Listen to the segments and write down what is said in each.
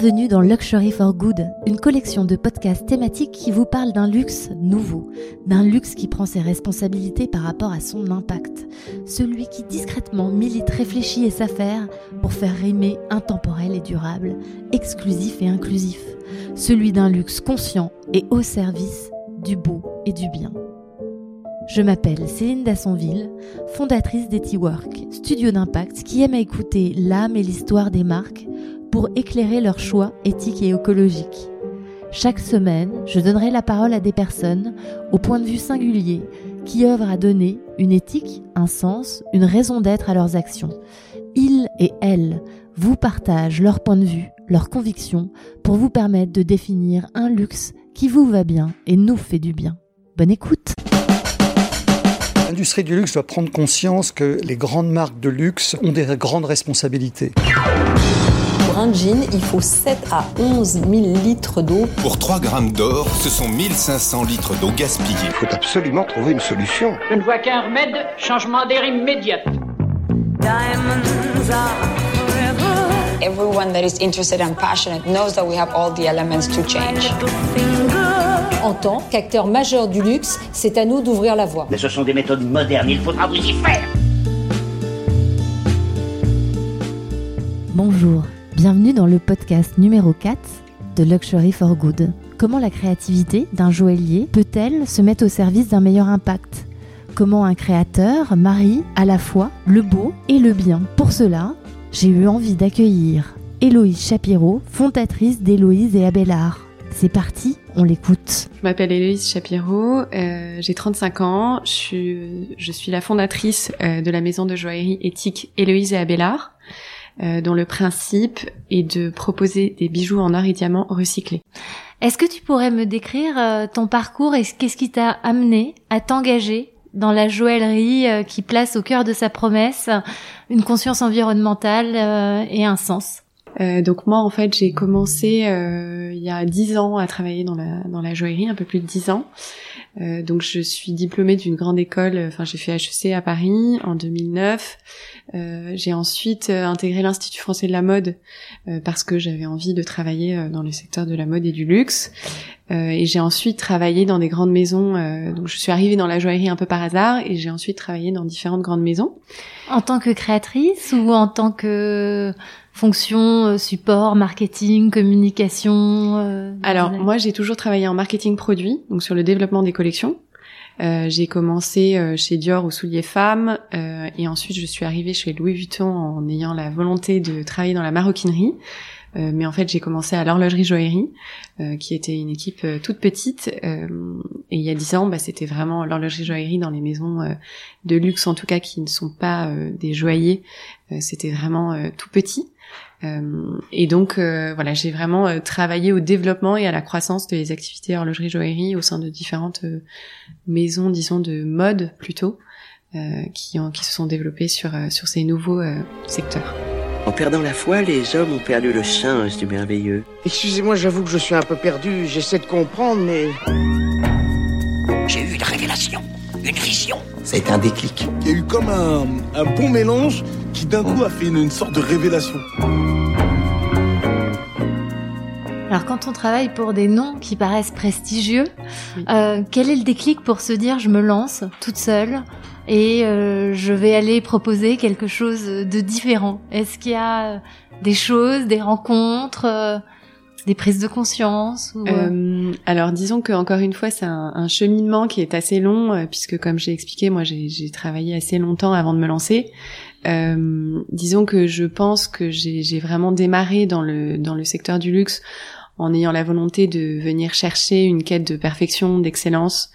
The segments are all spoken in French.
Bienvenue dans Luxury for Good, une collection de podcasts thématiques qui vous parle d'un luxe nouveau, d'un luxe qui prend ses responsabilités par rapport à son impact, celui qui discrètement milite, réfléchit et s'affaire pour faire rimer intemporel et durable, exclusif et inclusif, celui d'un luxe conscient et au service du beau et du bien. Je m'appelle Céline Dassonville, fondatrice d'Etiwork, studio d'impact qui aime à écouter l'âme et l'histoire des marques pour éclairer leurs choix éthiques et écologiques. Chaque semaine, je donnerai la parole à des personnes au point de vue singulier qui œuvrent à donner une éthique, un sens, une raison d'être à leurs actions. Ils et elles vous partagent leur point de vue, leurs convictions pour vous permettre de définir un luxe qui vous va bien et nous fait du bien. Bonne écoute L'industrie du luxe doit prendre conscience que les grandes marques de luxe ont des grandes responsabilités. Pour un jean, il faut 7 à 11 000 litres d'eau. Pour 3 grammes d'or, ce sont 1500 litres d'eau gaspillée. Il faut absolument trouver une solution. Je ne vois qu'un remède, changement d'air immédiat. Everyone that is interested and passionate knows that we have all the elements to change. En tant qu'acteur majeur du luxe, c'est à nous d'ouvrir la voie. Mais ce sont des méthodes modernes, il faudra vous y faire. Bonjour, bienvenue dans le podcast numéro 4 de Luxury for Good. Comment la créativité d'un joaillier peut-elle se mettre au service d'un meilleur impact? Comment un créateur marie à la fois le beau et le bien? Pour cela, j'ai eu envie d'accueillir Héloïse Chapiro, fondatrice d'Héloïse et Abélard. C'est parti, on l'écoute. Je m'appelle Héloïse Chapiro, euh, j'ai 35 ans, je suis, je suis la fondatrice euh, de la maison de joaillerie éthique Héloïse et Abélard, euh, dont le principe est de proposer des bijoux en or et diamants recyclés. Est-ce que tu pourrais me décrire euh, ton parcours et qu'est-ce qui t'a amené à t'engager dans la joaillerie euh, qui place au cœur de sa promesse une conscience environnementale et un sens? Euh, donc moi en fait j'ai commencé euh, il y a dix ans à travailler dans la dans la joaillerie, un peu plus de dix ans. Euh, donc je suis diplômée d'une grande école, enfin j'ai fait HEC à Paris en 2009. j'ai ensuite intégré l'Institut français de la mode parce que j'avais envie de travailler dans le secteur de la mode et du luxe. Et j'ai ensuite travaillé dans des grandes maisons. donc je suis arrivée dans la joaillerie un peu par hasard et j'ai ensuite travaillé dans différentes grandes maisons. En tant que créatrice ou en tant que fonction, euh, support, marketing, communication euh, Alors moi j'ai toujours travaillé en marketing produit, donc sur le développement des collections. Euh, j'ai commencé euh, chez Dior ou Souliers Femmes euh, et ensuite je suis arrivée chez Louis Vuitton en ayant la volonté de travailler dans la maroquinerie. Mais en fait, j'ai commencé à l'horlogerie joaillerie, qui était une équipe toute petite. et il y a dix ans, bah, c'était vraiment l'horlogerie joaillerie dans les maisons de luxe, en tout cas qui ne sont pas des joailliers. c'était vraiment tout petit. Euh, et donc euh, voilà, j'ai vraiment euh, travaillé au développement et à la croissance des activités horlogerie joaillerie au sein de différentes maisons, disons de mode plutôt, qui, ont, qui se sont développées sur sur ces nouveaux secteurs. En perdant la foi, les hommes ont perdu le sens du merveilleux. Excusez-moi, j'avoue que je suis un peu perdu. J'essaie de comprendre, mais j'ai eu une révélation, une vision. C'est un déclic. Il y a eu comme un, un bon mélange qui d'un coup a fait une, une sorte de révélation. Alors quand on travaille pour des noms qui paraissent prestigieux, euh, quel est le déclic pour se dire je me lance toute seule et euh, je vais aller proposer quelque chose de différent Est-ce qu'il y a des choses, des rencontres euh, des prises de conscience euh, Alors disons que encore une fois c'est un, un, cheminement qui est assez long euh, puisque comme j'ai expliqué moi j'ai travaillé assez longtemps avant de me lancer. Euh, disons que je pense que j'ai vraiment démarré dans le dans le secteur du luxe en ayant la volonté de venir chercher une quête de perfection, d'excellence,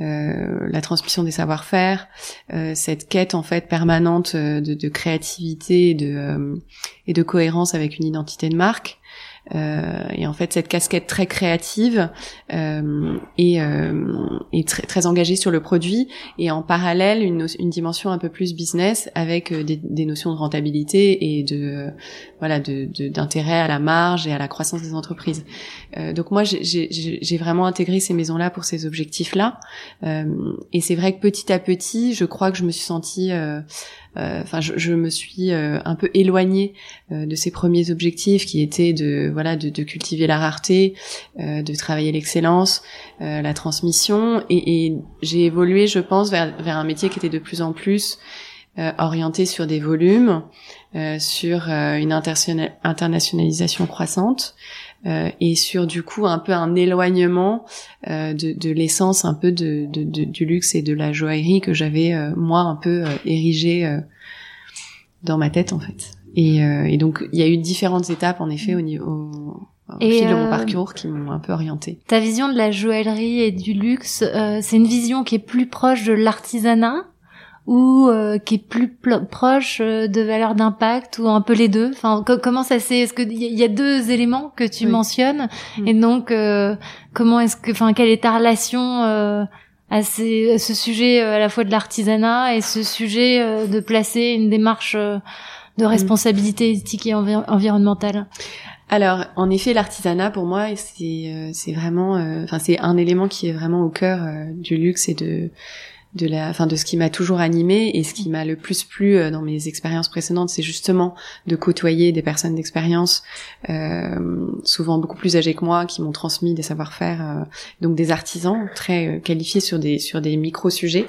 euh, la transmission des savoir-faire, euh, cette quête en fait permanente de, de créativité et de, euh, et de cohérence avec une identité de marque. Euh, et en fait, cette casquette très créative euh, et, euh, et très, très, engagée sur le produit, et en parallèle une, une dimension un peu plus business avec euh, des, des, notions de rentabilité et de euh, voilà d'intérêt de, à la marge et à la croissance des entreprises. Euh, donc moi, j'ai vraiment intégré ces maisons-là pour ces objectifs-là, et c'est vrai que petit à petit, je crois que je me suis sentie enfin je, je, me suis un peu éloignée de ces premiers objectifs qui étaient de voilà de, de, cultiver la rareté, euh, de travailler l'excellence, euh, la transmission. Et, et j'ai évolué, je pense, vers, vers un métier qui était de plus en plus euh, orienté sur des volumes, euh, sur une internationalisation croissante. Euh, et sur du coup un peu un éloignement euh, de, de l'essence un peu de, de, du luxe et de la joaillerie que j'avais moi un peu érigé dans ma tête en fait. Et, et donc il y a eu différentes étapes en effet au niveau au fil de mon parcours qui m'ont un peu orienté. Ta vision de la joaillerie et du luxe, c'est une vision qui est plus proche de l'artisanat ou euh, qui est plus proche euh, de valeur d'impact ou un peu les deux? Enfin comment ça c'est est-ce que il y, a deux éléments que tu mentionnes? Mm. et donc euh, comment est-ce que enfin quelle est ta relation à, ces, à, ce sujet à la fois de l'artisanat et ce sujet de placer une démarche de mm. responsabilité éthique et environnementale? Alors, en effet, l'artisanat pour moi, c'est c'est vraiment, enfin, c'est un élément qui est vraiment au cœur du luxe et de de la, enfin de ce qui m'a toujours animé et ce qui m'a le plus plu euh, dans mes expériences précédentes, c'est justement de côtoyer des personnes d'expérience, euh, souvent beaucoup plus âgées que moi, qui m'ont transmis des savoir-faire, euh, donc des artisans très euh, qualifiés sur des sur des micro sujets,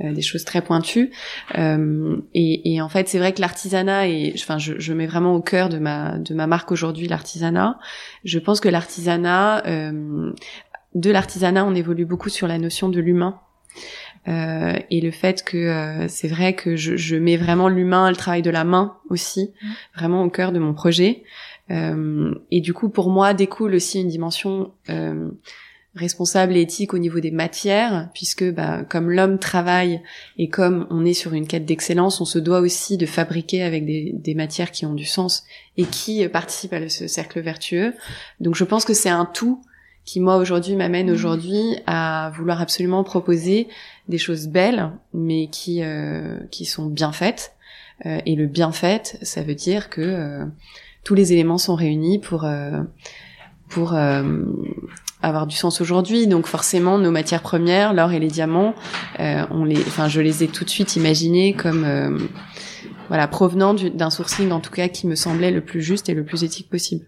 des choses très pointues. Et, et, en fait, c'est vrai que l'artisanat et, enfin, je, je, mets vraiment au cœur de ma de ma marque aujourd'hui l'artisanat. Je pense que l'artisanat de l'artisanat, on évolue beaucoup sur la notion de l'humain euh, et le fait que euh, c'est vrai que je, je mets vraiment l'humain, le travail de la main aussi, mmh. vraiment au cœur de mon projet. Euh, et du coup, pour moi, découle aussi une dimension euh, responsable et éthique au niveau des matières, puisque bah, comme l'homme travaille et comme on est sur une quête d'excellence, on se doit aussi de fabriquer avec des, des matières qui ont du sens et qui participent à ce cercle vertueux. Donc je pense que c'est un tout qui moi aujourd'hui m'amène mmh. aujourd'hui à vouloir absolument proposer des choses belles, mais qui euh, qui sont bien faites. Euh, et le bien fait, ça veut dire que euh, tous les éléments sont réunis pour pour avoir du sens aujourd'hui. Donc forcément, nos matières premières, l'or et les diamants, on les, enfin, je les ai tout de suite imaginés comme voilà provenant d'un sourcing en tout cas qui me semblait le plus juste et le plus éthique possible.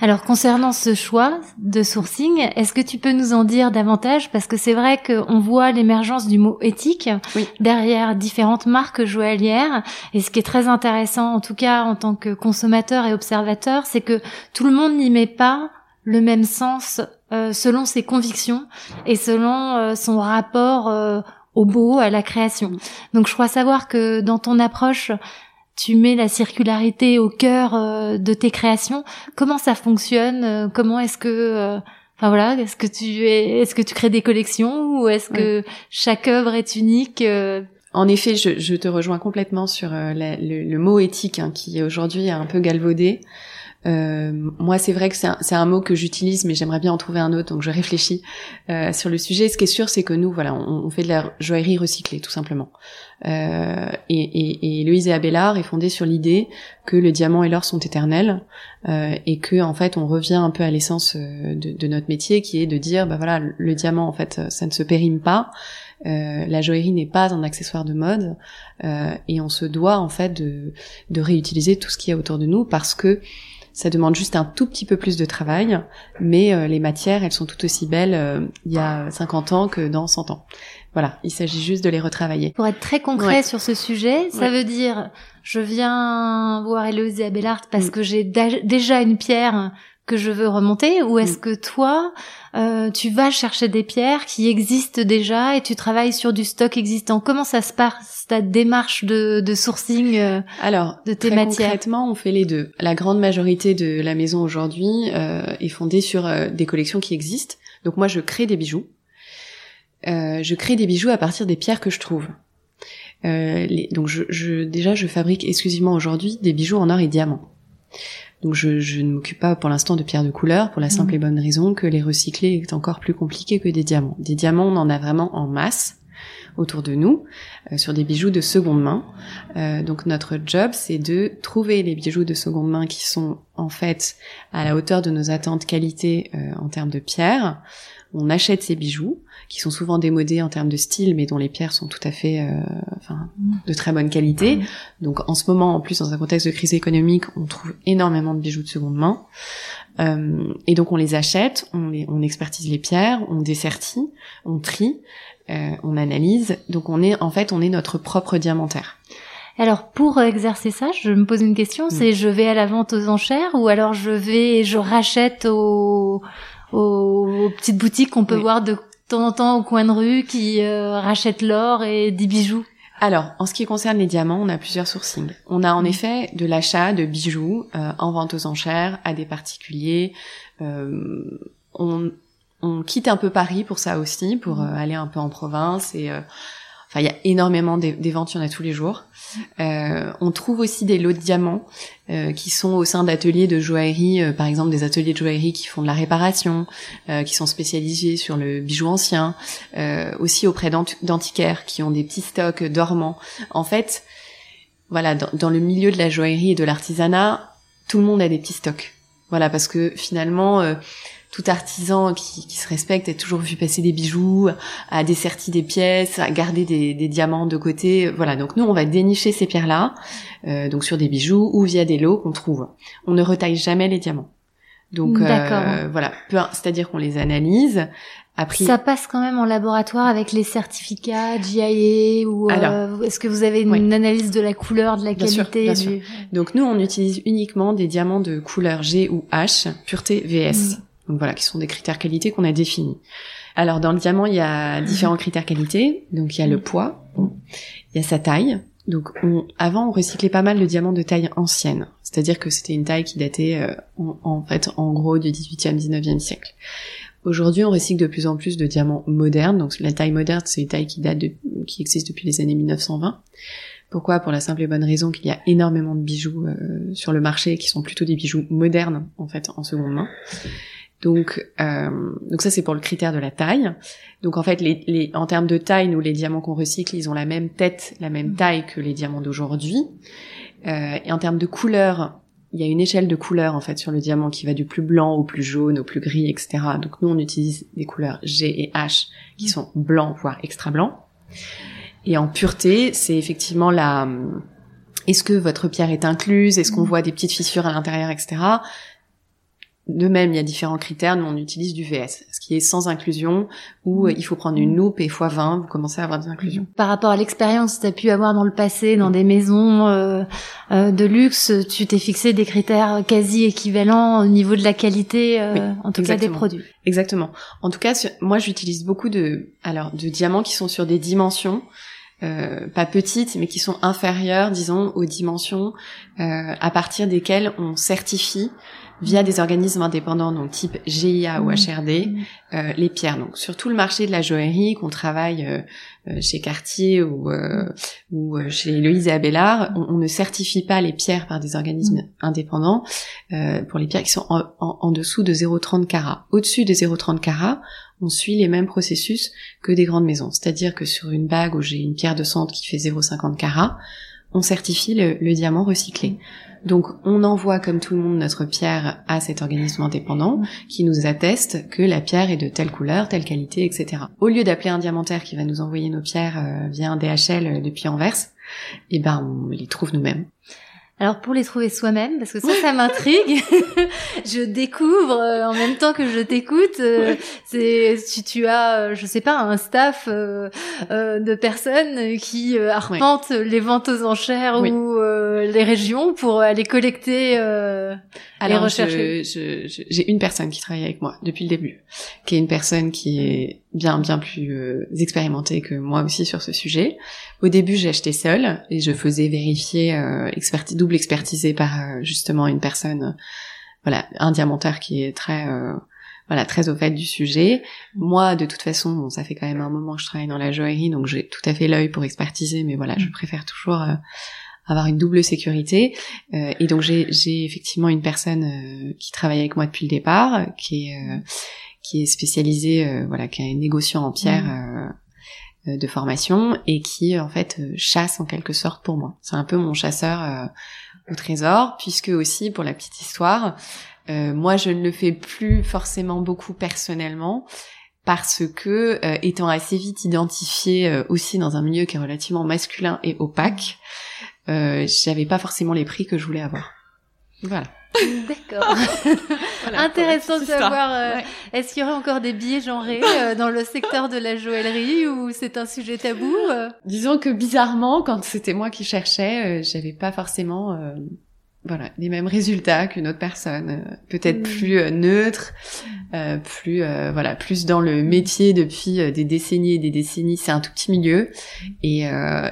Alors concernant ce choix de sourcing, est-ce que tu peux nous en dire davantage? Parce que c'est vrai qu'on voit l'émergence du mot éthique derrière différentes marques joaillières. Et ce qui est très intéressant, en tout cas en tant que consommateur et observateur, c'est que tout le monde n'y met pas le même sens euh, selon ses convictions et selon euh, son rapport euh, au beau, à la création. Donc je crois savoir que dans ton approche, tu mets la circularité au cœur euh, de tes créations. Comment ça fonctionne euh, Comment est-ce que euh, Enfin voilà, est-ce que tu es, est-ce que tu crées des collections ou est-ce que chaque œuvre est unique En effet, je, je, te rejoins complètement sur le, mot éthique hein, qui aujourd'hui est un peu galvaudé. Euh, moi, c'est vrai que c'est un, mot que j'utilise, mais j'aimerais bien en trouver un autre, donc je réfléchis euh, sur le sujet. Ce qui est sûr, c'est que nous, voilà, on, on, fait de la joaillerie recyclée, tout simplement. Euh, et, et, et Louise et Abélard est fondée sur l'idée que le diamant et l'or sont éternels euh, et que en fait on revient un peu à l'essence euh, de, de, notre métier, qui est de dire, bah voilà, le diamant en fait, ça ne se périme pas. Euh, la joaillerie n'est pas un accessoire de mode euh, et on se doit en fait de, de réutiliser tout ce qu'il y a autour de nous parce que ça demande juste un tout petit peu plus de travail, mais euh, les matières, elles sont tout aussi belles euh, il y a 50 ans que dans 100 ans. Voilà, il s'agit juste de les retravailler. Pour être très concret sur ce sujet, ça veut dire je viens voir Héloïse Abelard parce mm. que j'ai déjà une pierre que je veux remonter ou est-ce mm. que toi euh, tu vas chercher des pierres qui existent déjà et tu travailles sur du stock existant? Comment ça se passe ta démarche de, de sourcing euh, alors de tes très matières? concrètement on fait les deux. La grande majorité de la maison aujourd'hui euh, est fondée sur euh, des collections qui existent. Donc moi je crée des bijoux. Euh, je crée des bijoux à partir des pierres que je trouve. Les, donc je, je, déjà je fabrique exclusivement aujourd'hui des bijoux en or et diamant donc je, je ne m'occupe pas pour l'instant de pierres de couleur pour la simple et mhm. bonne raison que les recycler est encore plus compliqué que des diamants. Des diamants, on en a vraiment en masse autour de nous euh, sur des bijoux de seconde main. Euh, donc notre job, c'est de trouver les bijoux de seconde main qui sont en fait à la hauteur de nos attentes qualité euh, en termes de pierres. On achète ces bijoux, qui sont souvent démodés en termes de style, mais dont les pierres sont tout à fait, euh, enfin, de très bonne qualité. Donc en ce moment, en plus dans un contexte de crise économique, on trouve énormément de bijoux de seconde main. Euh, et donc on les achète, on, les, on expertise les pierres, on dessertit, on trie, euh, on analyse. Donc on est en fait on est notre propre diamantaire. Alors pour exercer ça, je me pose une question, Mm. c'est je vais à la vente aux enchères ou alors je vais je rachète aux, aux, aux petites boutiques qu'on peut Oui. voir de temps en temps au coin de rue qui euh, rachètent l'or et des bijoux. Alors, en ce qui concerne les diamants, on a plusieurs sourcings. On a en Mm. effet de l'achat de bijoux euh, en vente aux enchères à des particuliers. Euh, on, on quitte un peu Paris pour ça aussi, pour euh, aller un peu en province. Et euh, enfin, il y a énormément des, des ventes, il y en a tous les jours. Euh, on trouve aussi des lots de diamants euh, qui sont au sein d'ateliers de joaillerie, euh, par exemple des ateliers de joaillerie qui font de la réparation, euh, qui sont spécialisés sur le bijou ancien, euh, aussi auprès d'ant- d'antiquaires qui ont des petits stocks dormants. En fait, voilà, dans, dans le milieu de la joaillerie et de l'artisanat, tout le monde a des petits stocks. Voilà, parce que finalement, euh, tout artisan qui, qui se respecte a toujours vu passer des bijoux, a desserti des pièces, a gardé des, des diamants de côté. Voilà, donc nous, on va dénicher ces pierres-là, euh, donc sur des bijoux ou via des lots qu'on trouve. On ne retaille jamais les diamants. Donc euh, voilà, c'est-à-dire qu'on les analyse. Après, Ça passe quand même en laboratoire avec les certificats GIA ou euh, est-ce que vous avez une oui. analyse de la couleur, de la Bien sûr, qualité bien du... sûr. Donc nous, on utilise uniquement des diamants de couleur G ou H, pureté VS. Donc voilà, qui sont des critères qualité qu'on a définis. Alors dans le diamant, il y a différents critères qualité. Donc il y a le poids, bon. il y a sa taille. Donc on, avant, on recyclait pas mal de diamants de taille ancienne, c'est-à-dire que c'était une taille qui datait euh, en, en fait en gros du 18e, 19e siècle. Aujourd'hui, on recycle de plus en plus de diamants modernes. Donc la taille moderne, c'est une taille qui date de, qui existe depuis les années 1920. Pourquoi? Pour la simple et bonne raison qu'il y a énormément de bijoux euh, sur le marché qui sont plutôt des bijoux modernes en fait en seconde main. Donc, euh, donc ça c'est pour le critère de la taille. Donc en fait, les, les, en termes de taille, nous les diamants qu'on recycle, ils ont la même tête, la même taille que les diamants d'aujourd'hui. Euh, et en termes de couleur, il y a une échelle de couleurs en fait sur le diamant qui va du plus blanc au plus jaune, au plus gris, etc. Donc nous on utilise des couleurs G et H qui sont blancs voire extra blancs. Et en pureté, c'est effectivement la est-ce que votre pierre est incluse, est-ce qu'on voit des petites fissures à l'intérieur, etc. De même, il y a différents critères. Nous, on utilise du VS, ce qui est sans inclusion, où euh, il faut prendre une loupe et x20, vous commencez à avoir des inclusions. Par rapport à l'expérience que tu as pu avoir dans le passé, dans des maisons euh, euh, de luxe, tu t'es fixé des critères quasi équivalents au niveau de la qualité, euh, Oui, en tout cas des produits. Exactement. En tout cas, sur- moi, j'utilise beaucoup de, alors, de diamants qui sont sur des dimensions, euh, pas petites, mais qui sont inférieures, disons, aux dimensions euh, à partir desquelles on certifie via des organismes indépendants, donc type GIA ou HRD, euh, les pierres. Donc sur tout le marché de la joaillerie, qu'on travaille euh, euh, chez Cartier ou, euh, ou chez Louise et Abélard, on, on ne certifie pas les pierres par des organismes indépendants euh, pour les pierres qui sont en, en- en dessous de 0,30 carats. Au-dessus des 0,30 carats, on suit les mêmes processus que des grandes maisons. C'est-à-dire que sur une bague où j'ai une pierre de centre qui fait 0,50 carats, on certifie le, le diamant recyclé. Donc on envoie comme tout le monde notre pierre à cet organisme indépendant qui nous atteste que la pierre est de telle couleur, telle qualité, etc. Au lieu d'appeler un diamantaire qui va nous envoyer nos pierres euh, via un DHL depuis Anvers, eh ben on les trouve nous-mêmes. Alors pour les trouver soi-même, parce que ça, ça m'intrigue. je découvre euh, en même temps que je t'écoute. euh, c'est si tu as, euh, je sais pas, un staff euh, euh, de personnes qui euh, arpentent les ventes aux enchères Oui. ou euh, les régions pour aller collecter euh, Alors, je- je- j'ai une personne qui travaille avec moi depuis le début, qui est une personne qui est bien bien plus euh, expérimentée que moi aussi sur ce sujet. Au début, j'ai acheté seule et je faisais vérifier, euh, experti- double expertisé par euh, justement une personne, voilà, un diamantaire qui est très euh, voilà très au fait du sujet. Moi, de toute façon, bon, ça fait quand même un moment que je travaille dans la joaillerie, donc j'ai tout à fait l'œil pour expertiser, mais voilà, je préfère toujours euh, avoir une double sécurité. Euh, et donc j'ai j'ai effectivement une personne euh, qui travaille avec moi depuis le départ, qui est euh, qui est spécialisée, euh, voilà, qui est négociant en pierre euh, euh, de formation et qui en fait chasse en quelque sorte pour moi. C'est un peu mon chasseur euh, au trésor, puisque aussi pour la petite histoire, euh, moi je ne le fais plus forcément beaucoup personnellement parce que euh, étant assez vite identifiée aussi dans un milieu qui est relativement masculin et opaque, j'avais pas forcément les prix que je voulais avoir. Voilà. D'accord. Intéressant de savoir. Euh, est-ce qu'il y aurait encore des billets genrés euh, dans le secteur de la joaillerie ou c'est un sujet tabou euh Disons que bizarrement, quand c'était moi qui cherchais, j'avais pas forcément voilà les mêmes résultats qu'une autre personne, peut-être mm. plus neutre, plus voilà plus dans le métier depuis des décennies et des décennies. C'est un tout petit milieu et,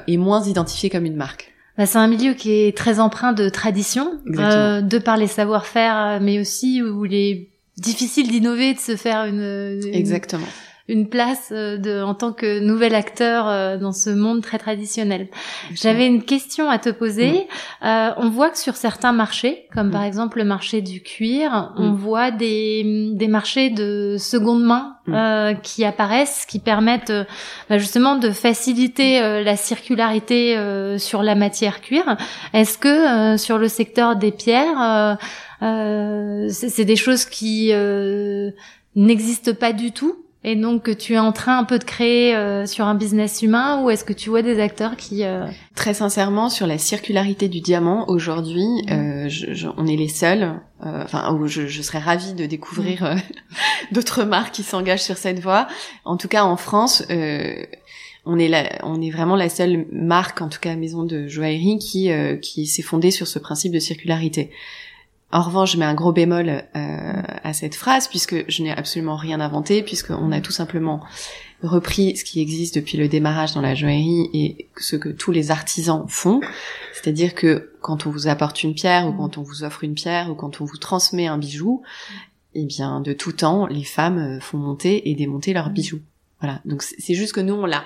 et moins identifié comme une marque. Bah, c'est un milieu qui est très empreint de tradition, euh, de par les savoir-faire, mais aussi où il est difficile d'innover, de se faire une, une exactement une place euh, de, en tant que nouvel acteur euh, dans ce monde très traditionnel. J'avais une question à te poser. Euh, on voit que sur certains marchés, comme par exemple le marché du cuir, on voit des, des marchés de seconde main euh, qui apparaissent, qui permettent bah justement de faciliter la circularité sur la matière cuir. Est-ce que sur le secteur des pierres, c'est des choses qui n'existent pas du tout et donc que tu es en train un peu de créer euh, sur un business humain ou est-ce que tu vois des acteurs qui euh... très sincèrement sur la circularité du diamant aujourd'hui euh, on est les seuls euh, enfin je, je, serais ravie de découvrir euh, d'autres marques qui s'engagent sur cette voie. En tout cas en France on est la, on est vraiment la seule marque en tout cas maison de joaillerie qui qui s'est fondée sur ce principe de circularité en revanche, je mets un gros bémol euh, à cette phrase puisque je n'ai absolument rien inventé puisqu'on a tout simplement repris ce qui existe depuis le démarrage dans la joaillerie et ce que tous les artisans font. C'est-à-dire que quand on vous apporte une pierre ou quand on vous offre une pierre ou quand on vous transmet un bijou, eh bien, de tout temps, les femmes euh, font monter et démonter leurs bijoux. Voilà. Donc c'est juste que nous, on l'a,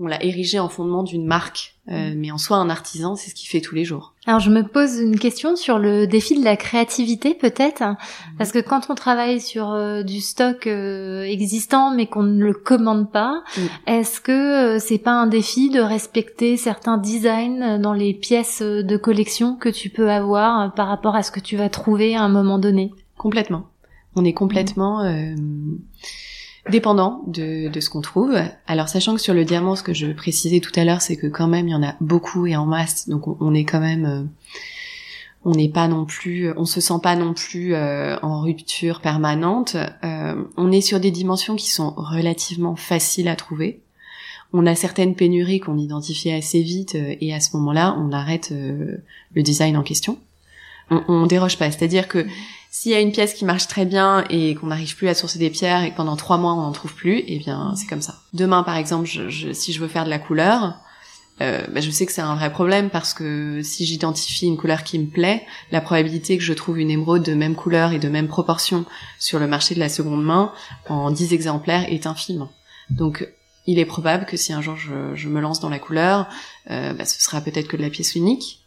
on l'a érigé en fondement d'une marque, euh, mm. mais en soi un artisan, c'est ce qu'il fait tous les jours. Alors je me pose une question sur le défi de la créativité peut-être, mm. parce que quand on travaille sur euh, du stock euh, existant mais qu'on ne le commande pas, mm. est-ce que c'est pas un défi de respecter certains designs dans les pièces de collection que tu peux avoir par rapport à ce que tu vas trouver à un moment donné? Complètement. On est complètement dépendant de, de ce qu'on trouve. Alors sachant que sur le diamant, ce que je précisais tout à l'heure, c'est que quand même il y en a beaucoup et en masse, donc on, est quand même, euh, on n'est pas non plus, on se sent pas non plus euh, en rupture permanente. Euh, on est sur des dimensions qui sont relativement faciles à trouver. On a certaines pénuries qu'on identifie assez vite et à ce moment-là, on arrête le design en question. On, on déroge pas, c'est-à-dire que s'il y a une pièce qui marche très bien et qu'on n'arrive plus à sourcer des pierres et que pendant trois mois on n'en trouve plus, eh bien c'est comme ça. Demain par exemple, je, si je veux faire de la couleur, euh, bah, je sais que c'est un vrai problème parce que si j'identifie une couleur qui me plaît, la probabilité que je trouve une émeraude de même couleur et de même proportion sur le marché de la seconde main en 10 exemplaires est infime. Donc il est probable que si un jour je, me lance dans la couleur, euh, bah, ce sera peut-être que de la pièce unique,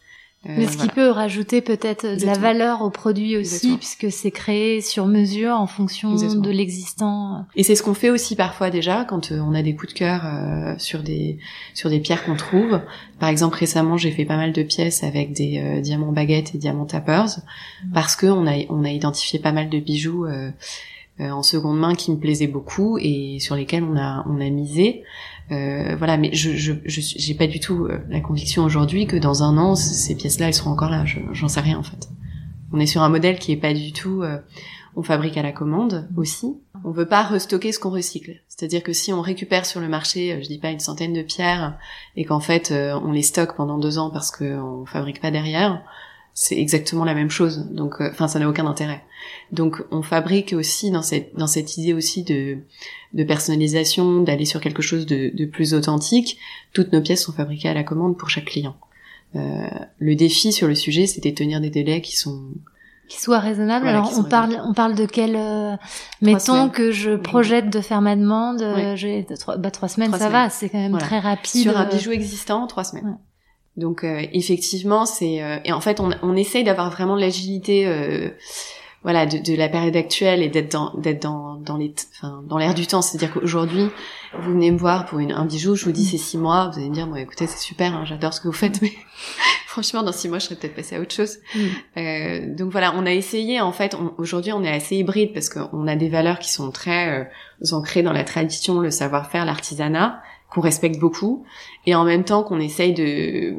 Mais ce qui peut rajouter peut-être de la valeur au produit aussi, puisque c'est créé sur mesure en fonction de l'existant. Et c'est ce qu'on fait aussi parfois déjà quand euh, on a des coups de cœur euh, sur des sur des pierres qu'on trouve. Par exemple, récemment, j'ai fait pas mal de pièces avec des diamants baguettes et diamants tappers, mm. parce que on a on a identifié pas mal de bijoux. en seconde main qui me plaisaient beaucoup et sur lesquels on a on a misé euh, voilà, mais je je j'ai pas du tout euh, la conviction aujourd'hui que dans un an ces pièces-là elles seront encore là. J'en sais rien en fait. On est sur un modèle qui est pas du tout. Euh, on fabrique à la commande aussi. On veut pas restocker ce qu'on recycle. C'est-à-dire que si on récupère sur le marché, je dis pas une centaine de pierres, et qu'en fait on les stocke pendant deux ans parce qu'on fabrique pas derrière, c'est exactement la même chose. Donc, euh, enfin, ça n'a aucun intérêt. Donc, on fabrique aussi dans cette dans cette idée aussi de de personnalisation, d'aller sur quelque chose de, de plus authentique. Toutes nos pièces sont fabriquées à la commande pour chaque client. Euh, le défi sur le sujet, c'était de tenir des délais qui sont qui soient raisonnables. Alors on parle, on parle de quel, euh, mettons que je projette de faire ma demande, euh, j'ai trois, bah, trois semaines, ça va, c'est quand même très rapide. Sur un bijou existant, trois semaines. Donc euh, effectivement, c'est euh, et en fait on, on essaye d'avoir vraiment l'agilité, euh, voilà, de, de, la période actuelle et d'être dans d'être dans dans les, enfin dans l'air du temps. C'est-à-dire qu'aujourd'hui, vous venez me voir pour une, un bijou, je vous dis c'est six mois, vous allez me dire bon écoutez c'est super, hein, j'adore ce que vous faites, mais franchement dans six mois je serais peut-être passée à autre chose. Mm. Euh, donc voilà, on a essayé en fait. Aujourd'hui on est assez hybride parce qu'on a des valeurs qui sont très ancrées dans la tradition, le savoir-faire, l'artisanat qu'on respecte beaucoup, et en même temps qu'on essaye de,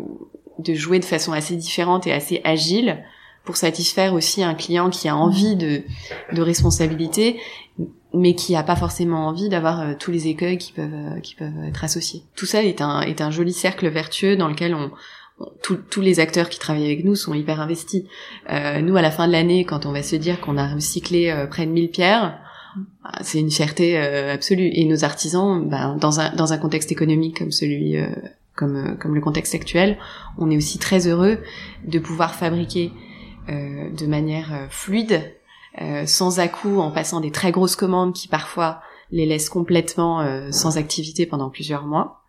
de jouer de façon assez différente et assez agile pour satisfaire aussi un client qui a envie de, de responsabilité, mais qui a pas forcément envie d'avoir euh, tous les écueils qui peuvent euh, qui peuvent être associés. Tout ça est un est un joli cercle vertueux dans lequel on tous les acteurs qui travaillent avec nous sont hyper investis. Euh, nous, à la fin de l'année, quand on va se dire qu'on a recyclé euh, près de 1000 pierres, c'est une fierté absolue. Et nos artisans, bah, dans un dans un contexte économique comme celui comme comme le contexte actuel, on est aussi très heureux de pouvoir fabriquer de manière fluide euh, sans à-coup en passant des très grosses commandes qui parfois les laissent complètement euh, sans activité pendant plusieurs mois.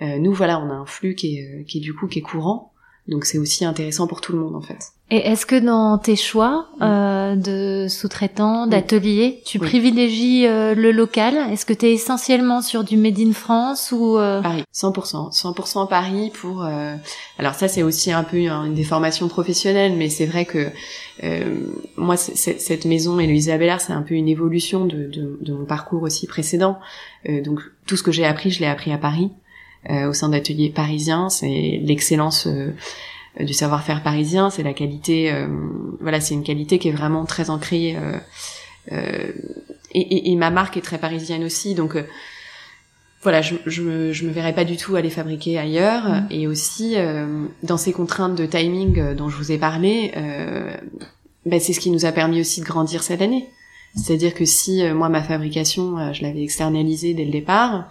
Euh, nous voilà, on a un flux qui est, qui est du coup qui est courant, donc c'est aussi intéressant pour tout le monde en fait. Et est-ce que dans tes choix euh, de sous-traitants, d'ateliers, tu privilégies euh, le local? Est-ce que tu es essentiellement sur du Made in France ou euh... Paris 100%, 100% Paris pour. Euh, alors ça c'est aussi un peu une déformation professionnelle, mais c'est vrai que euh, moi cette maison Héloïse Abelard c'est un peu une évolution de, de, de, mon parcours aussi précédent. donc tout ce que j'ai appris, je l'ai appris à Paris. au sein d'ateliers parisiens, c'est l'excellence du savoir-faire parisien, c'est la qualité, euh, voilà, c'est une qualité qui est vraiment très ancrée. Euh, euh, et, et, et, ma marque est très parisienne aussi, donc voilà, je, je, me, je me verrais pas du tout aller fabriquer ailleurs. Mmh. Et aussi, dans ces contraintes de timing dont je vous ai parlé, ben, c'est ce qui nous a permis aussi de grandir cette année. C'est-à-dire que si moi ma fabrication, je l'avais externalisée dès le départ,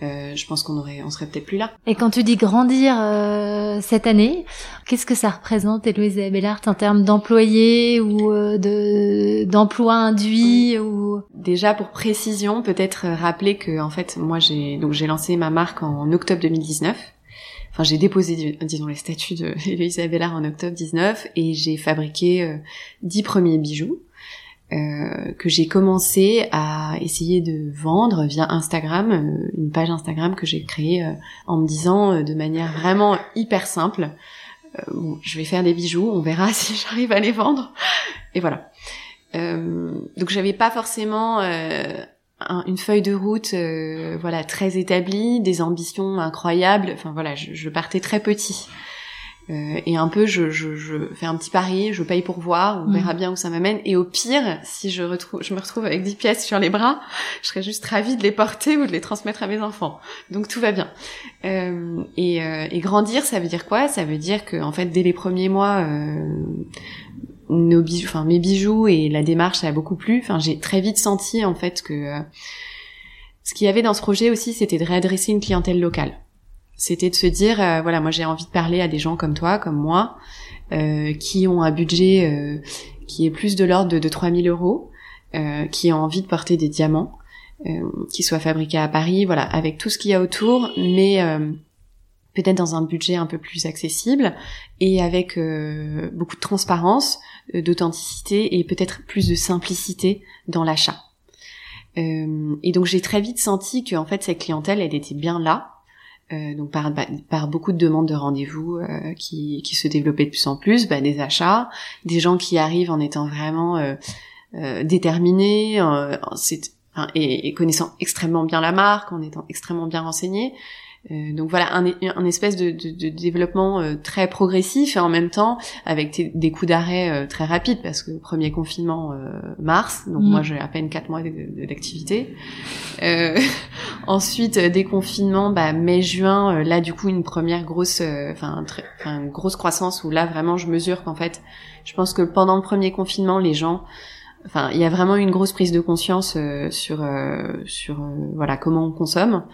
euh, je pense qu'on aurait, on serait peut-être plus là. Et quand tu dis grandir euh, cette année, qu'est-ce que ça représente, Héloïse Abelard, en termes d'employés ou euh, de d'emplois induits ou? Déjà pour précision, peut-être rappeler que en fait, moi j'ai donc j'ai lancé ma marque en octobre 2019. Enfin, j'ai déposé, disons, les statuts de Abelard en octobre 19 et j'ai fabriqué dix premiers bijoux. Euh, que j'ai commencé à essayer de vendre via Instagram, euh, une page Instagram que j'ai créée euh, en me disant de manière vraiment hyper simple, je vais faire des bijoux, on verra si j'arrive à les vendre. Et voilà. donc j'avais pas forcément une feuille de route, voilà, très établie, des ambitions incroyables. Enfin voilà, je partais très petit. Euh, et un peu, je, je, je, fais un petit pari, je paye pour voir, on verra mm. bien où ça m'amène. Et au pire, si je, retrouve, je me retrouve avec 10 pièces sur les bras, je serais juste ravie de les porter ou de les transmettre à mes enfants. Donc tout va bien. Euh, et, euh, et, grandir, ça veut dire quoi? Ça veut dire que en fait, dès les premiers mois, euh, nos bijoux, enfin mes bijoux et la démarche, ça a beaucoup plu. Enfin, j'ai très vite senti en fait que euh, ce qu'il y avait dans ce projet aussi, c'était de réadresser une clientèle locale. C'était de se dire, euh, voilà, moi j'ai envie de parler à des gens comme toi, comme moi, euh, qui ont un budget euh, qui est plus de l'ordre de, de 3000 euros, euh, qui ont envie de porter des diamants, qui soient fabriqués à Paris, voilà, avec tout ce qu'il y a autour, mais peut-être dans un budget un peu plus accessible et avec beaucoup de transparence, d'authenticité et peut-être plus de simplicité dans l'achat. et donc j'ai très vite senti que en fait cette clientèle elle était bien là euh, donc par, bah, par beaucoup de demandes de rendez-vous euh, qui, qui se développaient de plus en plus, bah, des achats, des gens qui arrivent en étant vraiment euh, euh déterminés, et, et, connaissant extrêmement bien la marque, en étant extrêmement bien renseignés. Euh, donc voilà un, un espèce de, de, de développement euh, très progressif et en même temps avec des coups d'arrêt euh, très rapides parce que premier confinement mars donc mm. moi j'ai à peine quatre mois d'activité ensuite déconfinement bah, mai juin là du coup une première grosse enfin grosse croissance où là vraiment je mesure qu'en fait je pense que pendant le premier confinement les gens enfin il y a vraiment une grosse prise de conscience sur sur voilà comment on consomme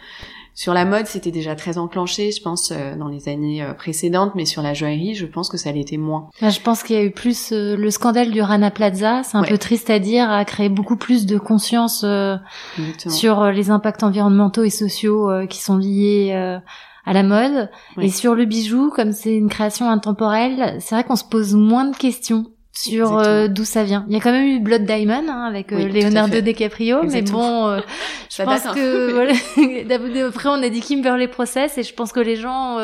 sur la mode, c'était déjà très enclenché, je pense, euh, dans les années euh, précédentes, mais sur la joaillerie, je pense que ça l'était moins. Je pense qu'il y a eu plus euh, le scandale du Rana Plaza, c'est un peu triste à dire, a créé beaucoup plus de conscience sur les impacts environnementaux et sociaux qui sont liés à la mode. Et sur le bijou, comme c'est une création intemporelle, c'est vrai qu'on se pose moins de questions sur euh, d'où ça vient. Il y a quand même eu Blood Diamond hein, avec euh, Leonardo DiCaprio, mais bon, euh, je pense que voilà, après on a dit Kimberley Process et je pense que les gens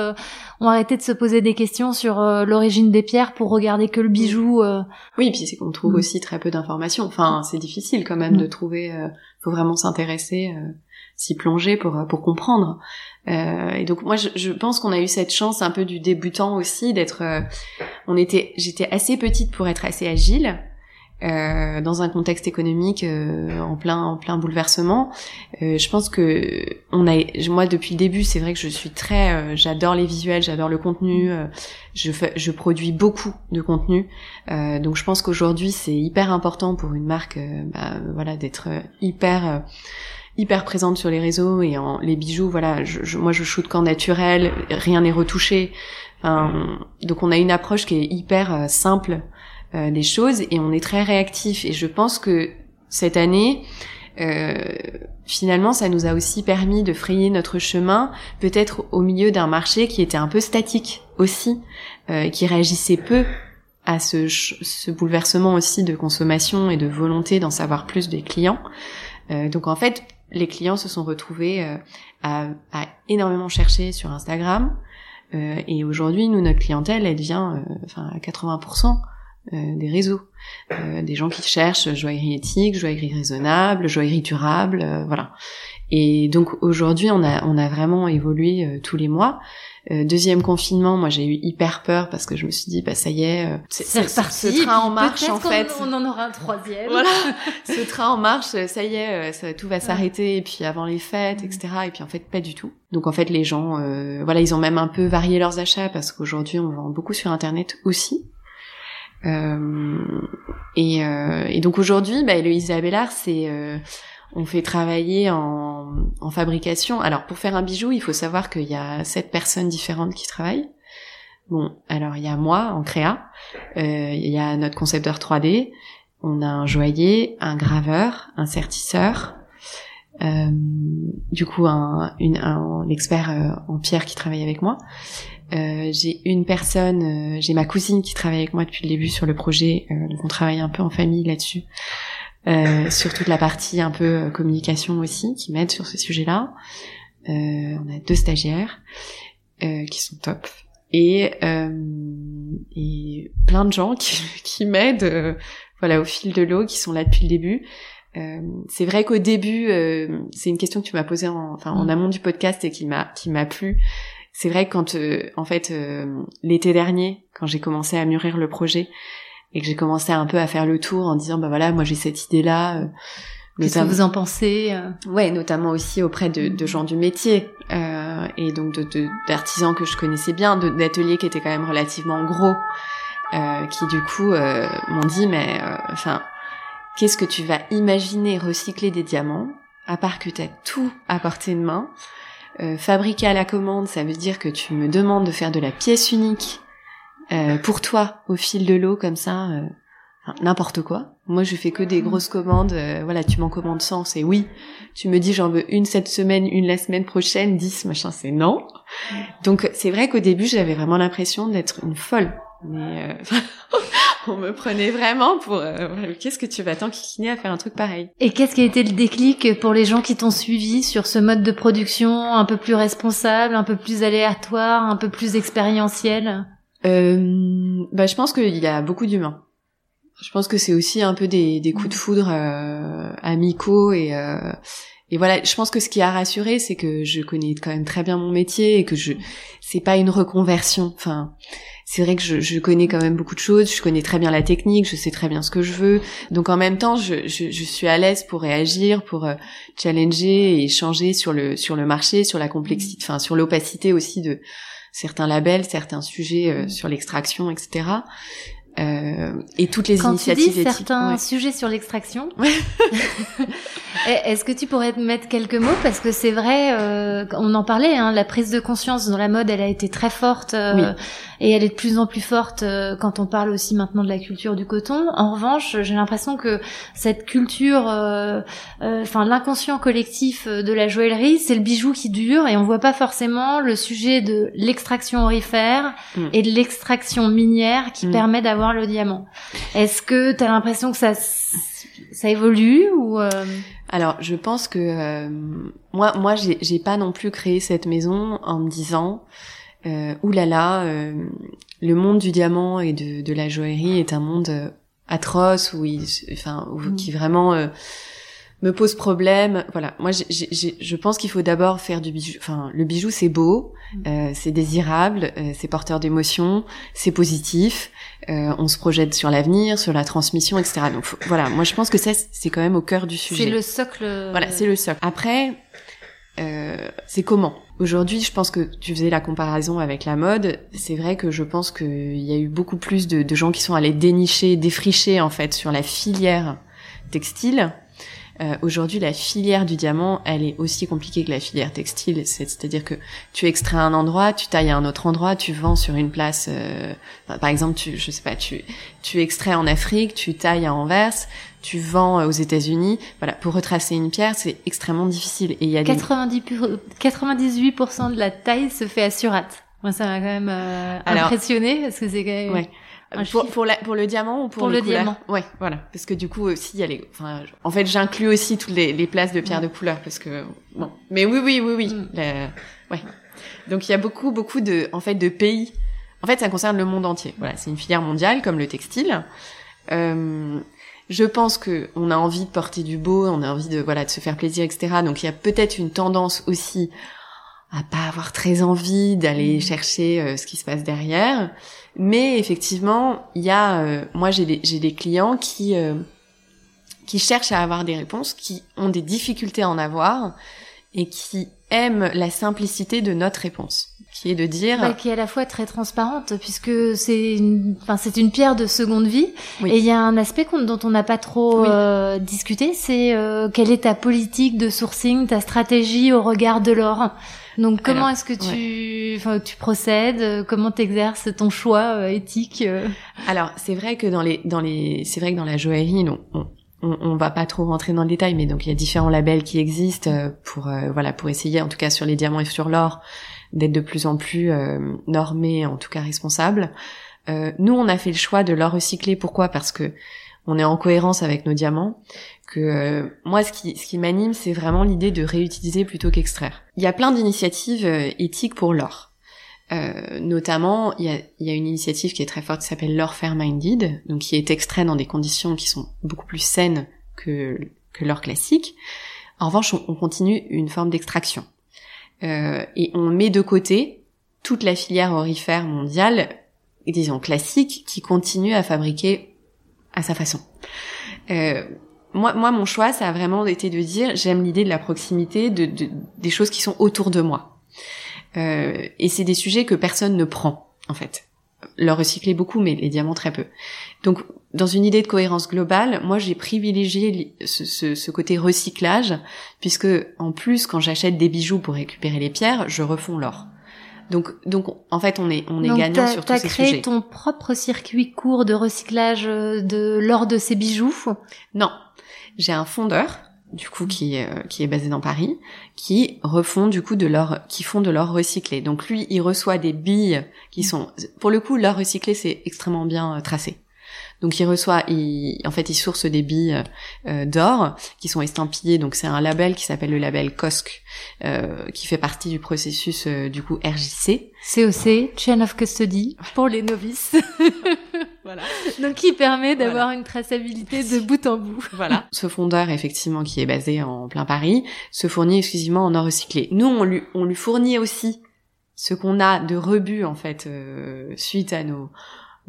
ont arrêté de se poser des questions sur l'origine des pierres pour regarder que le bijou. Oui, puis c'est qu'on trouve mm. aussi très peu d'informations. Enfin, c'est difficile quand même de mm. trouver. faut vraiment s'intéresser s'y plonger pour pour comprendre. Euh, et donc moi, je, je pense qu'on a eu cette chance un peu du débutant aussi d'être. euh, on était, j'étais assez petite pour être assez agile. Euh, dans un contexte économique euh, en plein en plein bouleversement, Euh, je pense que on a moi depuis le début c'est vrai que je suis très j'adore les visuels j'adore le contenu je fais, je produis beaucoup de contenu donc je pense qu'aujourd'hui c'est hyper important pour une marque bah, voilà d'être hyper hyper présente sur les réseaux et en les bijoux voilà je, je- moi je shoot qu'en naturel rien n'est retouché. Donc on a une approche qui est hyper euh, simple euh, des choses et on est très réactif. Et je pense que cette année euh, finalement ça nous a aussi permis de frayer notre chemin peut-être au milieu d'un marché qui était un peu statique aussi qui réagissait peu à ce, ce bouleversement aussi de consommation et de volonté d'en savoir plus des clients. Donc en fait les clients se sont retrouvés euh, à, énormément chercher sur Instagram euh, et aujourd'hui nous notre clientèle elle vient euh, enfin à 80% euh, des réseaux, des gens qui cherchent joaillerie éthique, joaillerie raisonnable, joaillerie durable, voilà. Et donc aujourd'hui, on a on a vraiment évolué euh, tous les mois. Euh, deuxième confinement, moi j'ai eu hyper peur parce que je me suis dit bah ça y est, euh, c'est reparti. ce train en marche en fait. On en aura un troisième. Voilà, ce train en marche, ça y est, euh, ça, tout va s'arrêter et puis avant les fêtes, etc. Et puis en fait pas du tout. Donc en fait les gens, euh, voilà, ils ont même un peu varié leurs achats parce qu'aujourd'hui on vend beaucoup sur internet aussi. Euh, et, euh, et donc aujourd'hui, bah, Héloïse Abélard, c'est euh, on fait travailler en, fabrication. Alors pour faire un bijou, il faut savoir qu'il y a sept personnes différentes qui travaillent. Bon, alors il y a moi en créa, euh, il y a notre concepteur 3D, on a un joaillier, un graveur, un sertisseur, euh, du coup un, expert euh, en pierre qui travaille avec moi. J'ai une personne, j'ai ma cousine qui travaille avec moi depuis le début sur le projet, donc on travaille un peu en famille là-dessus, euh, sur toute la partie un peu euh, communication aussi, qui m'aide sur ces sujets-là. Euh, on a deux stagiaires euh, qui sont top et euh, et plein de gens qui, qui m'aident, euh, voilà, au fil de l'eau, qui sont là depuis le début. Euh, c'est vrai qu'au début, euh, c'est une question que tu m'as posée en, enfin, en amont du podcast et qui m'a qui m'a plu. C'est vrai que quand, euh, en fait, euh, l'été dernier, quand j'ai commencé à mûrir le projet et que j'ai commencé un peu à faire le tour en disant, bah voilà, moi j'ai cette idée-là. euh, Qu'est-ce que vous en pensez euh Ouais, notamment aussi auprès de, de gens du métier euh, et donc de de- d'artisans que je connaissais bien, d'ateliers qui étaient quand même relativement gros, euh, qui du coup euh, m'ont dit mais euh, enfin qu'est-ce que tu vas imaginer recycler des diamants à part que t'as tout à portée de main, euh, fabriquer à la commande, ça veut dire que tu me demandes de faire de la pièce unique euh, pour toi au fil de l'eau comme ça. euh, n'importe quoi. Moi, je fais que des grosses commandes. euh, voilà, tu m'en commandes 100, c'est oui. Tu me dis j'en veux une cette semaine, une la semaine prochaine, 10, machin, c'est non. Donc, c'est vrai qu'au début, j'avais vraiment l'impression d'être une folle. Mais euh, on me prenait vraiment pour... euh, Qu'est-ce que tu vas t'enquiquiner à faire un truc pareil? Et qu'est-ce qui a été le déclic pour les gens qui t'ont suivi sur ce mode de production un peu plus responsable, un peu plus aléatoire, un peu plus expérientiel? Euh, bah, Je pense qu'il y a beaucoup d'humains. Je pense que c'est aussi un peu des, des coups de foudre euh, amicaux et... Euh, et voilà, je pense que ce qui a rassuré, c'est que je connais quand même très bien mon métier et que je, c'est pas une reconversion. Enfin, c'est vrai que je, je connais quand même beaucoup de choses, je connais très bien la technique, je sais très bien ce que je veux. Donc en même temps, je, je, je suis à l'aise pour réagir, pour euh, challenger et échanger sur le sur le marché, sur la complexité, enfin sur l'opacité aussi de certains labels, certains sujets euh, sur l'extraction, etc. Euh, et toutes les Quand tu initiatives dis éthiques. certains Ouais. sujets sur l'extraction, est-ce que tu pourrais mettre quelques mots? Parce que c'est vrai, euh, on en parlait, hein, la prise de conscience dans la mode, elle a été très forte euh, Oui. Et elle est de plus en plus forte euh, quand on parle aussi maintenant de la culture du coton. En revanche, j'ai l'impression que cette culture, euh, euh, enfin l'inconscient collectif euh, de la joaillerie, c'est le bijou qui dure et on voit pas forcément le sujet de l'extraction aurifère Mm. et de l'extraction minière qui Mm. permet d'avoir le diamant. Est-ce que tu as l'impression que ça ça évolue ou euh, Alors, je pense que euh, moi, moi, j'ai j'ai pas non plus créé cette maison en me disant, euh, oulala, euh, le monde du diamant et de, de la joaillerie est un monde euh, atroce où il, enfin, où- Mm. qui vraiment, euh, me pose problème. Voilà, moi, je pense qu'il faut d'abord faire du bijou. Enfin, le bijou, c'est beau, euh, c'est désirable, euh, c'est porteur d'émotions, c'est positif. euh, on se projette sur l'avenir, sur la transmission, etc. Donc faut- voilà, moi, je pense que ça, c'est quand même au cœur du sujet. C'est le socle. Voilà, c'est le socle. Après, euh, c'est comment? Aujourd'hui, je pense que tu faisais la comparaison avec la mode. C'est vrai que je pense qu'il y a eu beaucoup plus de, gens qui sont allés dénicher, défricher en fait sur la filière textile. Euh, Aujourd'hui, la filière du diamant, elle est aussi compliquée que la filière textile. C'est- C'est-à-dire que tu extrais à un endroit, tu tailles à un autre endroit, tu vends sur une place. euh, enfin, par exemple, tu, je sais pas, tu, tu extrais en Afrique, tu tailles à Anvers, tu vends euh, aux États-Unis. Voilà, pour retracer une pierre, c'est extrêmement difficile. Et il y a des 90 pu- 98% de la taille se fait à Surat. Moi, ça m'a quand même euh, impressionné parce que c'est quand même. Ouais. Un Pour, pour, la, pour le diamant ou pour, Pour le diamant. Ouais, voilà. Parce que du coup aussi, il y a les. Enfin, en fait, j'inclus aussi toutes les, les places de pierres de couleur parce que bon. Mais oui, oui, oui, oui. Mm. la- Ouais. Donc il y a beaucoup, beaucoup de, en fait, de pays. En fait, ça concerne le monde entier. Voilà, c'est une filière mondiale comme le textile. Euh, je pense que on a envie de porter du beau, on a envie de voilà de se faire plaisir, etc. Donc il y a peut-être une tendance aussi à pas avoir très envie d'aller chercher euh, ce qui se passe derrière. Mais effectivement, il y a, euh, moi j'ai des, j'ai des clients qui euh, qui cherchent à avoir des réponses, qui ont des difficultés à en avoir et qui aiment la simplicité de notre réponse, qui est de dire Ouais, qui est à la fois très transparente puisque c'est une, enfin c'est une pierre de seconde vie Oui. et il y a un aspect dont on n'a pas trop Oui. euh, discuté, c'est euh, quelle est ta politique de sourcing, ta stratégie au regard de l'or? Donc comment est-ce que tu, enfin tu procèdes, euh, comment t'exerces ton choix euh, éthique euh? Alors, c'est vrai que dans les, dans les, c'est vrai que dans la joaillerie, non, on, on, on va pas trop rentrer dans le détail, mais donc il y a différents labels qui existent euh, pour, euh, voilà, pour essayer, en tout cas sur les diamants et sur l'or, d'être de plus en plus euh, normés, en tout cas responsables. Euh, nous, on a fait le choix de l'or recyclé. Pourquoi? Parce que on est en cohérence avec nos diamants. Que euh, moi, ce qui, ce qui m'anime, c'est vraiment l'idée de réutiliser plutôt qu'extraire. Il y a plein d'initiatives euh, éthiques pour l'or. Euh, notamment, il y a, y a une initiative qui est très forte qui s'appelle l'or fair minded, donc qui est extrait dans des conditions qui sont beaucoup plus saines que, que l'or classique. En revanche, on, on continue une forme d'extraction. Euh, et on met de côté toute la filière orifère mondiale, disons classique, qui continue à fabriquer à sa façon. Euh, moi, moi, mon choix, ça a vraiment été de dire, j'aime l'idée de la proximité, de, de- des choses qui sont autour de moi. Euh, et c'est des sujets que personne ne prend, en fait. Le recycler beaucoup, mais les diamants très peu. Donc, dans une idée de cohérence globale, moi, j'ai privilégié ce, ce- ce côté recyclage, puisque en plus, quand j'achète des bijoux pour récupérer les pierres, je refonds l'or. Donc, donc, en fait, on est, on est Donc, gagnant sur tous ces créé sujets. ton propre circuit court de recyclage euh, de l'or de ces bijoux? Non, j'ai un fondeur du coup qui est euh, qui est basé dans Paris, qui refont du coup de l'or, qui font de l'or recyclé. Donc lui, il reçoit des billes qui sont, pour le coup, l'or recyclé c'est extrêmement bien euh, tracé. Donc il reçoit, il, en fait, il source des billes euh, d'or qui sont estampillées. Donc c'est un label qui s'appelle le label COSC, euh, qui fait partie du processus euh, du coup RJC. COC, Chain of Custody, pour les novices. Voilà. Donc qui permet d'avoir une traçabilité de bout en bout. Voilà. Ce fondeur, effectivement, qui est basé en plein Paris, se fournit exclusivement en or recyclé. Nous, on lui, on lui fournit aussi ce qu'on a de rebut, en fait, euh, suite à nos,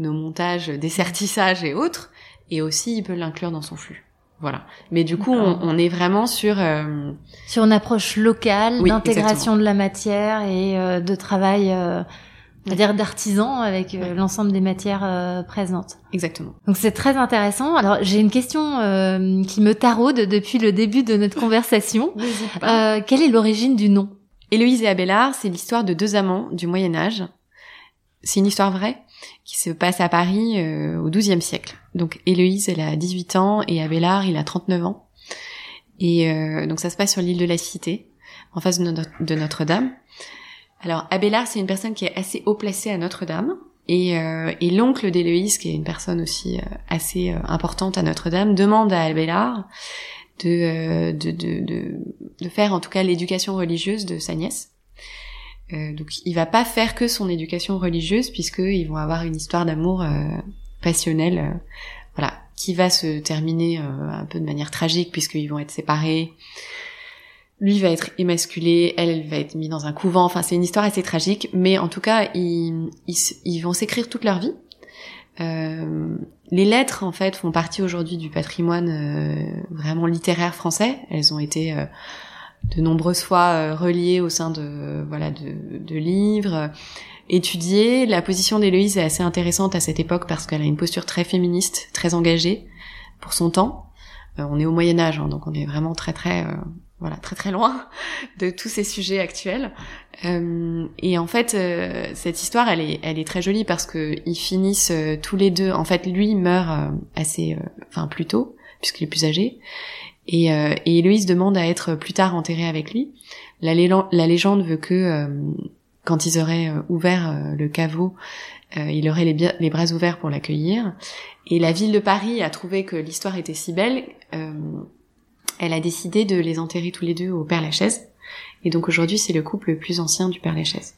nos montages, dessertissages et autres. Et aussi, il peut l'inclure dans son flux. Voilà. Mais du coup, on, on est vraiment sur... euh, Sur une approche locale, Oui, d'intégration de la matière et euh, de travail, euh, va dire d'artisan avec euh, l'ensemble des matières euh, présentes. Exactement. Donc c'est très intéressant. Alors j'ai une question euh, qui me taraude depuis le début de notre conversation. Euh, quelle est l'origine du nom? Héloïse et Abélard, c'est l'histoire de deux amants du Moyen Âge. C'est une histoire vraie? Qui se passe à Paris euh, au XIIe siècle. Donc Héloïse, elle a 18 ans et Abélard, il a 39 ans. Et euh, donc ça se passe sur l'île de la Cité, en face de, Notre- de Notre-Dame. Alors Abélard, c'est une personne qui est assez haut placée à Notre-Dame. Et, euh, et l'oncle d'Héloïse, qui est une personne aussi euh, assez euh, importante à Notre-Dame, demande à Abélard euh, de, de, de, de faire en tout cas l'éducation religieuse de sa nièce. Euh, donc il va pas faire que son éducation religieuse puisque ils vont avoir une histoire d'amour euh, passionnelle, euh, voilà, qui va se terminer un peu de manière tragique puisqu'ils vont être séparés. Lui va être émasculé, elle va être mise dans un couvent. Enfin, c'est une histoire assez tragique, mais en tout cas, ils, ils, vont s'écrire toute leur vie. Euh, les lettres, en fait, font partie aujourd'hui du patrimoine euh, vraiment littéraire français. Elles ont été euh, de nombreuses fois euh, reliées au sein de voilà de, de livres étudiées. La position d'Héloïse est assez intéressante à cette époque parce qu'elle a une posture très féministe, très engagée pour son temps. on est au Moyen Âge, hein, donc on est vraiment très très voilà, très très loin de tous ces sujets actuels. Euh, et en fait, euh, cette histoire, elle est, elle est très jolie parce que ils finissent euh, tous les deux. En fait, lui meurt assez, enfin plus tôt puisqu'il est plus âgé, et, et Héloïse demande à être plus tard enterrée avec lui. La, légende veut que quand ils auraient ouvert le caveau, il aurait les, les bras ouverts pour l'accueillir. Et la ville de Paris a trouvé que l'histoire était si belle elle a décidé de les enterrer tous les deux au Père Lachaise. Et donc aujourd'hui, c'est le couple le plus ancien du Père Lachaise.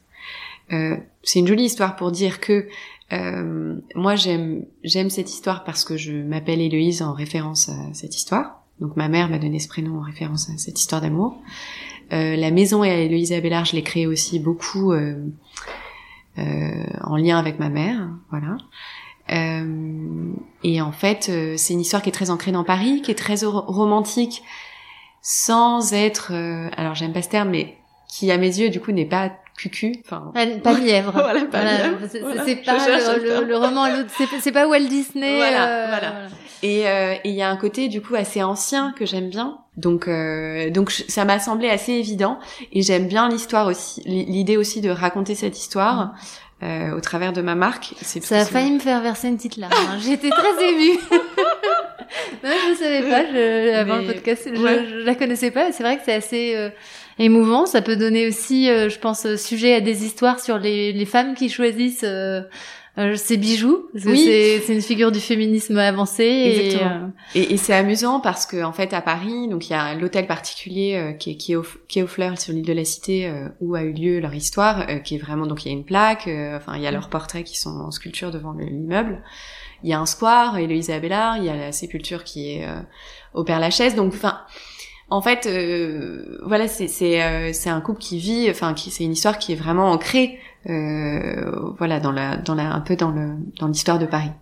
Euh, c'est une jolie histoire pour dire que euh, moi j'aime j'aime cette histoire parce que je m'appelle Héloïse en référence à cette histoire. Donc ma mère m'a donné ce prénom en référence à cette histoire d'amour. Euh, la maison et Héloïse Abélard, je l'ai créée aussi beaucoup euh, euh, en lien avec ma mère, voilà. Et en fait, c'est une histoire qui est très ancrée dans Paris, qui est très romantique, sans être, alors j'aime pas ce terme, mais qui à mes yeux du coup n'est pas cucu, enfin pas lièvre. voilà, pas lièvre. C'est pas le, le, roman, c'est pas Walt Disney. Voilà, euh, voilà. Et il y a un côté du coup assez ancien que j'aime bien. Donc donc ça m'a semblé assez évident et j'aime bien l'histoire aussi, l'idée aussi de raconter cette histoire. Mm. Euh, au travers de ma marque. Ça a failli me faire verser une petite larme. Hein. J'étais très émue. non, je savais pas. Je, avant le podcast, je, je, la connaissais pas. C'est vrai que c'est assez euh, émouvant. Ça peut donner aussi, euh, je pense, sujet à des histoires sur les, les femmes qui choisissent euh, c'est bijoux oui. c'est une figure du féminisme avancé et, euh, et, et c'est amusant parce que en fait à Paris donc il y a l'hôtel particulier euh, qui est qui est au, qui est aux fleurs sur l'île de la Cité où a eu lieu leur histoire qui est vraiment donc il y a une plaque enfin il y a leurs portraits qui sont en sculpture devant l'immeuble il y a un square Héloïse Abélard il y a la sépulture qui est au Père Lachaise donc enfin en fait, euh, voilà, c'est c'est euh, c'est un couple qui vit, enfin, qui c'est une histoire qui est vraiment ancrée, euh, voilà, dans la dans la un peu dans le dans l'histoire de Paris.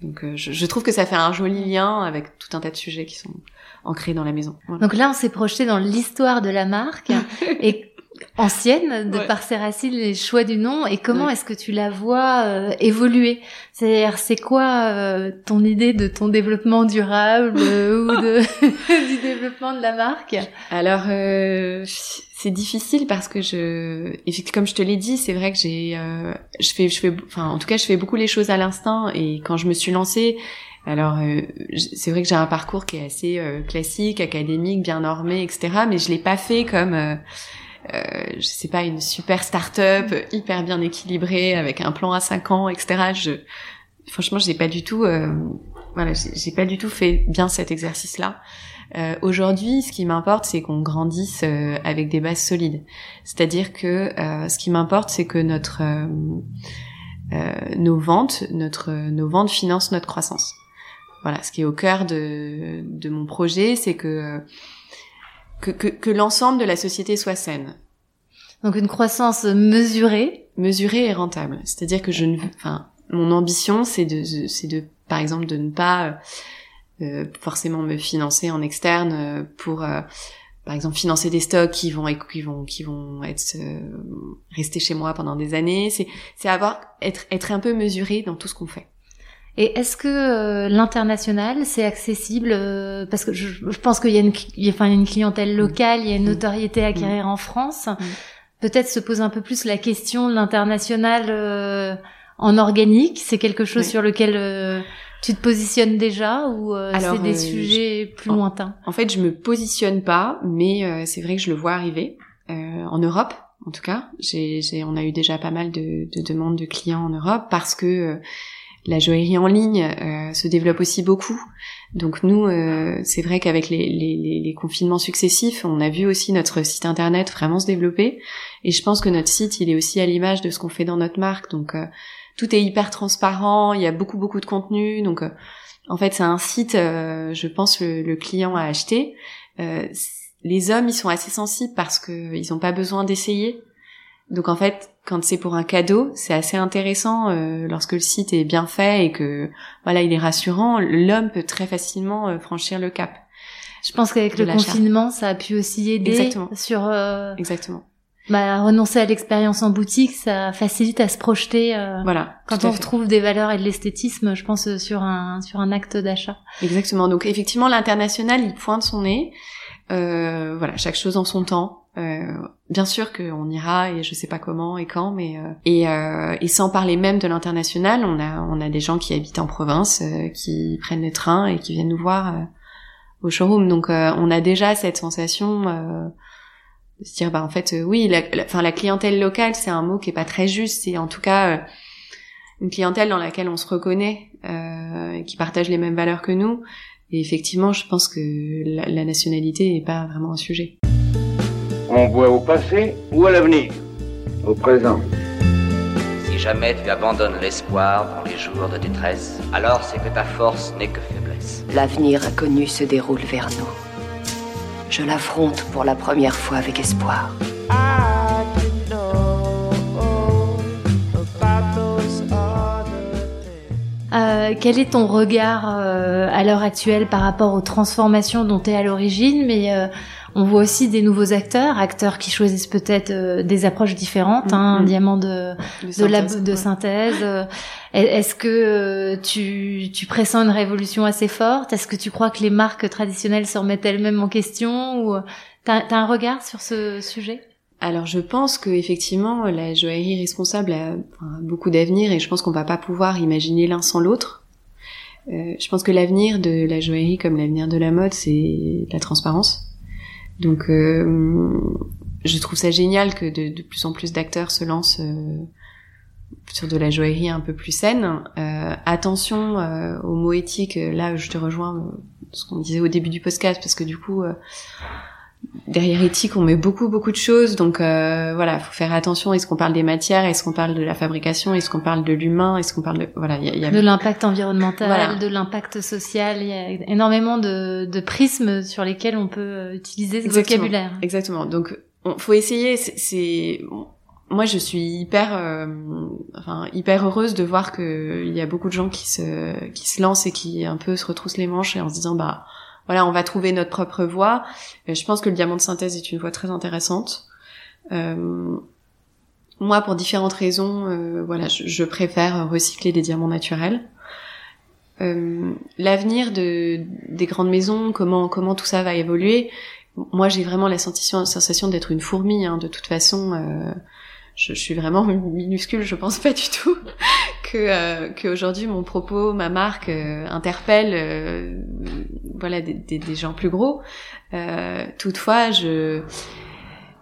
Donc, euh, je, je, trouve que ça fait un joli lien avec tout un tas de sujets qui sont ancrés dans la maison. Donc là, on s'est projeté dans l'histoire de la marque et ancienne de par ses racines, les choix du nom et comment est-ce que tu la vois euh, évoluer? C'est-à-dire, c'est quoi euh, ton idée de ton développement durable euh, ou de du développement de la marque? Alors, c'est difficile parce que je, comme je te l'ai dit, c'est vrai que j'ai, je fais, je fais, enfin, en tout cas, je fais beaucoup les choses à l'instinct et quand je me suis lancée. Alors, c'est vrai que j'ai un parcours qui est assez classique, académique, bien normé, etc. Mais je l'ai pas fait comme euh, je sais pas, une super start-up hyper bien équilibrée avec un plan à 5 ans, etc. Je, franchement, j'ai pas du tout, euh, voilà, j'ai pas du tout fait bien cet exercice-là. Euh, Aujourd'hui, ce qui m'importe, c'est qu'on grandisse euh, avec des bases solides. C'est-à-dire que euh, ce qui m'importe, c'est que notre nos ventes, notre nos ventes financent notre croissance. Voilà, ce qui est au cœur de de mon projet, c'est que que, que, que l'ensemble de la société soit saine. Donc une croissance mesurée, mesurée et rentable. C'est-à-dire que je ne, enfin, mon ambition, c'est de, c'est de, par exemple, de ne pas euh, forcément me financer en externe euh, pour, euh, par exemple, financer des stocks qui vont, qui vont, qui vont être euh, rester chez moi pendant des années. C'est, c'est avoir être, être un peu mesuré dans tout ce qu'on fait. Et est-ce que euh, l'international c'est accessible euh, parce que je, je pense qu'il y a une, enfin, une clientèle locale, il y a une mm. notoriété à acquérir mm. en France. Mm. Peut-être se pose un peu plus la question de l'international euh, en organique. C'est quelque chose sur lequel tu te positionnes déjà ou c'est des sujets plus lointains? En fait, je me positionne pas, mais c'est vrai que je le vois arriver en Europe. En tout cas, j'ai, on a eu déjà pas mal de, de demandes de clients en Europe parce que la joaillerie en ligne euh, se développe aussi beaucoup. Donc nous, euh, c'est vrai qu'avec les, confinements successifs, on a vu aussi notre site internet vraiment se développer. Et je pense que notre site, il est aussi à l'image de ce qu'on fait dans notre marque. Donc euh, tout est hyper transparent, il y a beaucoup beaucoup de contenu, donc en fait c'est un site, je pense le, le, client a acheté. les hommes ils sont assez sensibles parce que ils ont pas besoin d'essayer. Donc en fait, quand c'est pour un cadeau, c'est assez intéressant euh, lorsque le site est bien fait et que voilà, il est rassurant. L'homme peut très facilement euh, franchir le cap. Je pense qu'avec le confinement, ça a pu aussi aider Exactement. sur euh, Exactement. Bah, renoncer à l'expérience en boutique, ça facilite à se projeter. voilà. Quand on retrouve des valeurs et de l'esthétisme, je pense sur un sur un acte d'achat. Exactement. Donc effectivement, l'international, il pointe son nez. Euh, voilà, chaque chose en son temps. Euh, bien sûr qu'on ira et je sais pas comment et quand, mais euh, et, euh, et sans parler même de l'international, on a on a des gens qui habitent en province, euh, qui prennent le train et qui viennent nous voir au showroom. Donc on a déjà cette sensation de se dire bah en fait oui, la, enfin la clientèle locale c'est un mot qui est pas très juste, c'est en tout cas une clientèle dans laquelle on se reconnaît, qui partage les mêmes valeurs que nous. Et effectivement, je pense que la, la nationalité n'est pas vraiment un sujet. On voit au passé ou à l'avenir Au présent. Si jamais tu abandonnes l'espoir dans les jours de détresse, alors c'est que ta force n'est que faiblesse. L'avenir inconnu se déroule vers nous. Je l'affronte pour la première fois avec espoir. Euh, quel est ton regard euh, à l'heure actuelle par rapport aux transformations dont tu es à l'origine, mais euh, on voit aussi des nouveaux acteurs, acteurs qui choisissent peut-être euh, des approches différentes, hein, un mm-hmm. diamant de de, synthèse. de synthèse. Euh, est-ce que euh, tu, tu pressens une révolution assez forte? Est-ce que tu crois que les marques traditionnelles se remettent elles-mêmes en question Ou t'as as un regard sur ce sujet? Alors je pense que effectivement la joaillerie responsable a, beaucoup d'avenir et je pense qu'on va pas pouvoir imaginer l'un sans l'autre. Euh, je pense que l'avenir de la joaillerie comme l'avenir de la mode c'est la transparence. Donc, euh, je trouve ça génial que de, plus en plus d'acteurs se lancent euh, sur de la joaillerie un peu plus saine. Euh, attention euh, aux mots éthiques. Là, je te rejoins ce qu'on disait au début du podcast, parce que du coup, derrière éthique, on met beaucoup beaucoup de choses. Donc voilà, faut faire attention. Est-ce qu'on parle des matières? Est-ce qu'on parle de la fabrication? Est-ce qu'on parle de l'humain? Est-ce qu'on parle de voilà y a, y a... de l'impact environnemental, de l'impact social Il y a énormément de, de prismes sur lesquels on peut utiliser ce vocabulaire. Exactement. Donc on, faut essayer. C'est moi je suis hyper euh, enfin hyper heureuse de voir que il y a beaucoup de gens qui se qui se lancent et qui un peu se retroussent les manches et en se disant bah voilà, on va trouver notre propre voie. je pense que le diamant de synthèse est une voie très intéressante. Euh, moi, pour différentes raisons, euh, voilà, je, préfère recycler des diamants naturels. Euh, L'avenir de des grandes maisons, comment comment tout ça va évoluer. Moi, j'ai vraiment la sensation, sensation d'être une fourmi. Hein, de toute façon, euh, je, suis vraiment minuscule. Je pense pas du tout que euh, qu'aujourd'hui mon propos, ma marque euh, interpelle euh, voilà des, des, gens plus gros. Euh, toutefois, je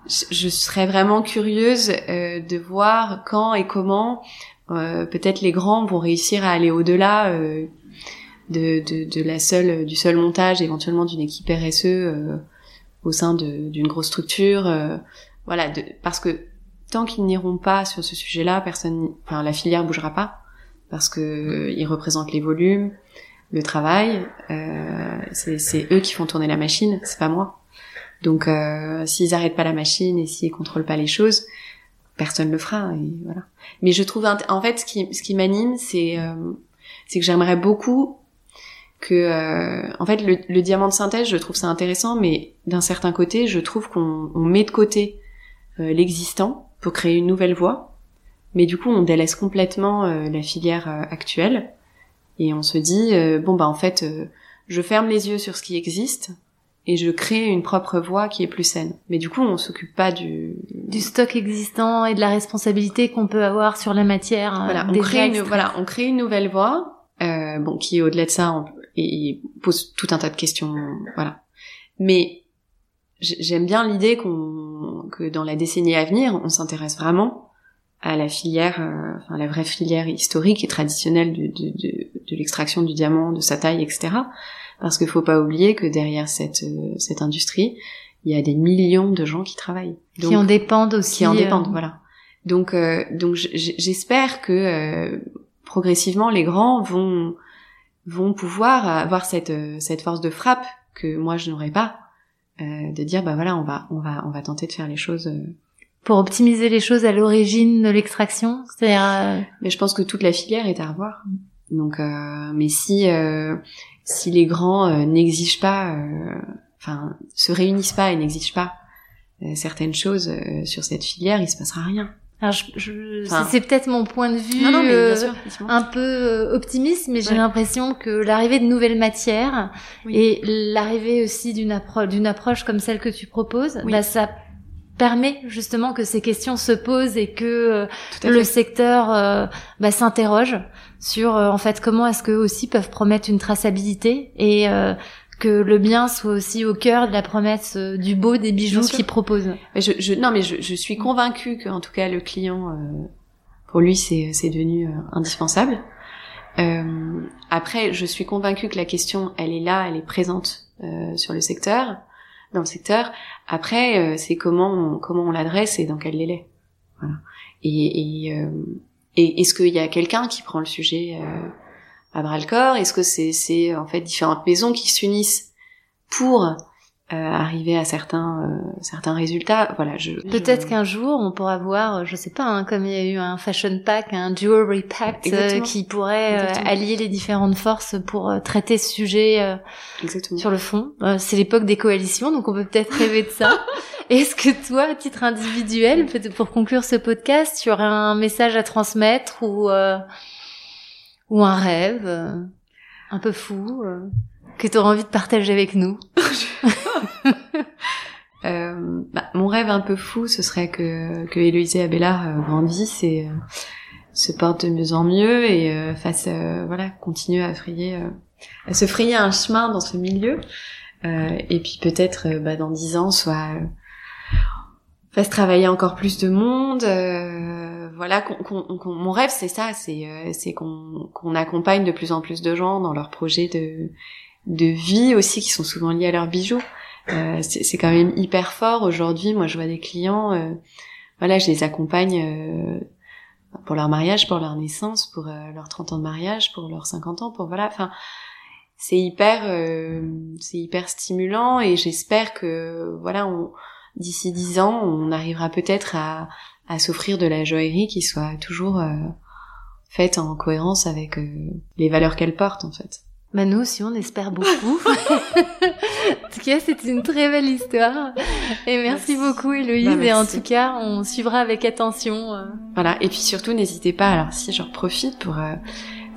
je serais vraiment curieuse de voir quand et comment peut-être les grands vont réussir à aller au-delà de, de, de, la seule du seul montage, éventuellement d'une équipe RSE au sein d'une grosse structure. voilà, de, parce que tant qu'ils n'iront pas sur ce sujet-là, personne, enfin la filière bougera pas parce que ils représentent les volumes, le travail. Euh, c'est eux qui font tourner la machine, c'est pas moi. Donc euh, s'ils arrêtent pas la machine et s'ils contrôlent pas les choses, personne le fera. Et voilà. Mais je trouve en fait ce qui ce qui m'anime, c'est euh, c'est que j'aimerais beaucoup que euh, en fait le, le, diamant de synthèse, je trouve ça intéressant, mais d'un certain côté, je trouve qu'on met de côté euh, l'existant pour créer une nouvelle voie. Mais du coup, on délaisse complètement euh, la filière euh, actuelle et on se dit euh, bon bah en fait, je ferme les yeux sur ce qui existe et je crée une propre voie qui est plus saine. Mais du coup, on s'occupe pas du du stock existant et de la responsabilité qu'on peut avoir sur la matière. Voilà, on crée une voilà, on crée une nouvelle voie, euh, bon qui au-delà de ça on, et pose tout un tas de questions, voilà. Mais j'aime bien l'idée qu'on que dans la décennie à venir, on s'intéresse vraiment à la filière, euh, enfin la vraie filière historique et traditionnelle de, de, de, de l'extraction du diamant, de sa taille, etc. Parce qu'il faut pas oublier que derrière cette euh, cette industrie, il y a des millions de gens qui travaillent, Donc, qui en dépendent aussi. Qui en dépendent, euh, voilà. Donc, euh, donc j'espère que euh, progressivement les grands vont vont pouvoir avoir cette cette force de frappe que moi je n'aurais pas, de dire bah voilà on va on va on va tenter de faire les choses pour optimiser les choses à l'origine de l'extraction C'est-à-dire, mais je pense que toute la filière est à revoir. Donc, euh, mais si si les grands n'exigent pas, enfin se réunissent pas et n'exigent pas certaines choses sur cette filière, il se passera rien. Alors je, c'est peut-être mon point de vue euh, un peu euh, optimiste, mais j'ai l'impression que l'arrivée de nouvelles matières et l'arrivée aussi d'une approche d'une approche comme celle que tu proposes, bah, ça permet justement que ces questions se posent et que euh, le secteur bah, s'interroge sur en fait comment est-ce que aussi peuvent promettre une traçabilité et que le bien soit aussi au cœur de la promesse euh, du beau des bijoux qu'il propose. Je, je, non, mais je, je suis convaincue que, en tout cas, le client, euh, pour lui, c'est, c'est devenu euh, indispensable. Euh, après, je suis convaincue que la question, elle est là, elle est présente sur le secteur, dans le secteur. Après, c'est comment on, comment on l'adresse et dans quel délai. Voilà. Et, et, et est-ce qu'il y a quelqu'un qui prend le sujet à bras le corps. Est-ce que c'est c'est en fait différentes maisons qui s'unissent pour euh, arriver à certains euh, certains résultats? Voilà, je peut-être qu'un jour on pourra voir, je sais pas, hein, comme il y a eu un fashion pack, un jewelry pack euh, qui pourrait allier les différentes forces pour traiter ce sujet sur le fond. c'est l'époque des coalitions, donc on peut peut-être rêver de ça. Est-ce que toi, à titre individuel, peut-être pour conclure ce podcast, tu aurais un message à transmettre ou ou un rêve euh, un peu fou euh, que tu auras envie de partager avec nous euh, bah, Mon rêve un peu fou, ce serait que, que Héloïse Abélard euh, grandisse et se porte de mieux en mieux et fasse, voilà, continue à frayer, à se frayer un chemin dans ce milieu. et puis peut-être bah, dans dix ans soit fasse travailler encore plus de monde. Euh, voilà, mon rêve c'est ça, c'est euh, c'est qu'on accompagne de plus en plus de gens dans leurs projets de de vie aussi qui sont souvent liés à leurs bijoux. Euh, c'est quand même hyper fort aujourd'hui. Moi, je vois des clients, euh, voilà, je les accompagne euh, pour leur mariage, pour leur naissance, pour leurs 30 ans de mariage, pour leurs 50 ans, pour voilà, enfin c'est hyper c'est hyper stimulant et j'espère que voilà on d'ici dix ans, on arrivera peut-être à, à s'offrir de la joaillerie qui soit toujours euh, faite en cohérence avec euh, les valeurs qu'elle porte en fait. Bah nous aussi on espère beaucoup. en tout cas c'est une très belle histoire et merci, beaucoup Héloïse bah, et en tout cas on suivra avec attention. Euh. Voilà et puis surtout n'hésitez pas alors si j'en profite pour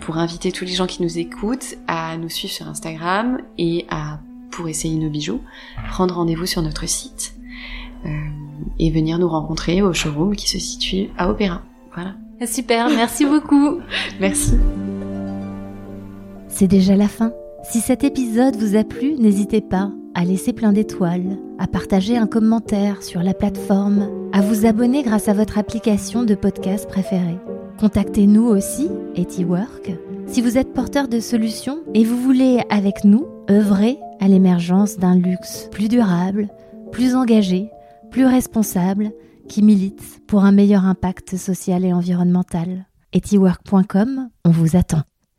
pour inviter tous les gens qui nous écoutent à nous suivre sur Instagram et à pour essayer nos bijoux prendre rendez-vous sur notre site euh, et venir nous rencontrer au showroom qui se situe à Opéra. Voilà. Super, merci beaucoup. merci. C'est déjà la fin. Si cet épisode vous a plu, n'hésitez pas à laisser plein d'étoiles, à partager un commentaire sur la plateforme, à vous abonner grâce à votre application de podcast préférée. Contactez-nous aussi, Etiwork, si vous êtes porteur de solutions et vous voulez, avec nous, œuvrer à l'émergence d'un luxe plus durable, plus engagé, plus responsable, qui milite pour un meilleur impact social et environnemental. Etiwork.com, on vous attend.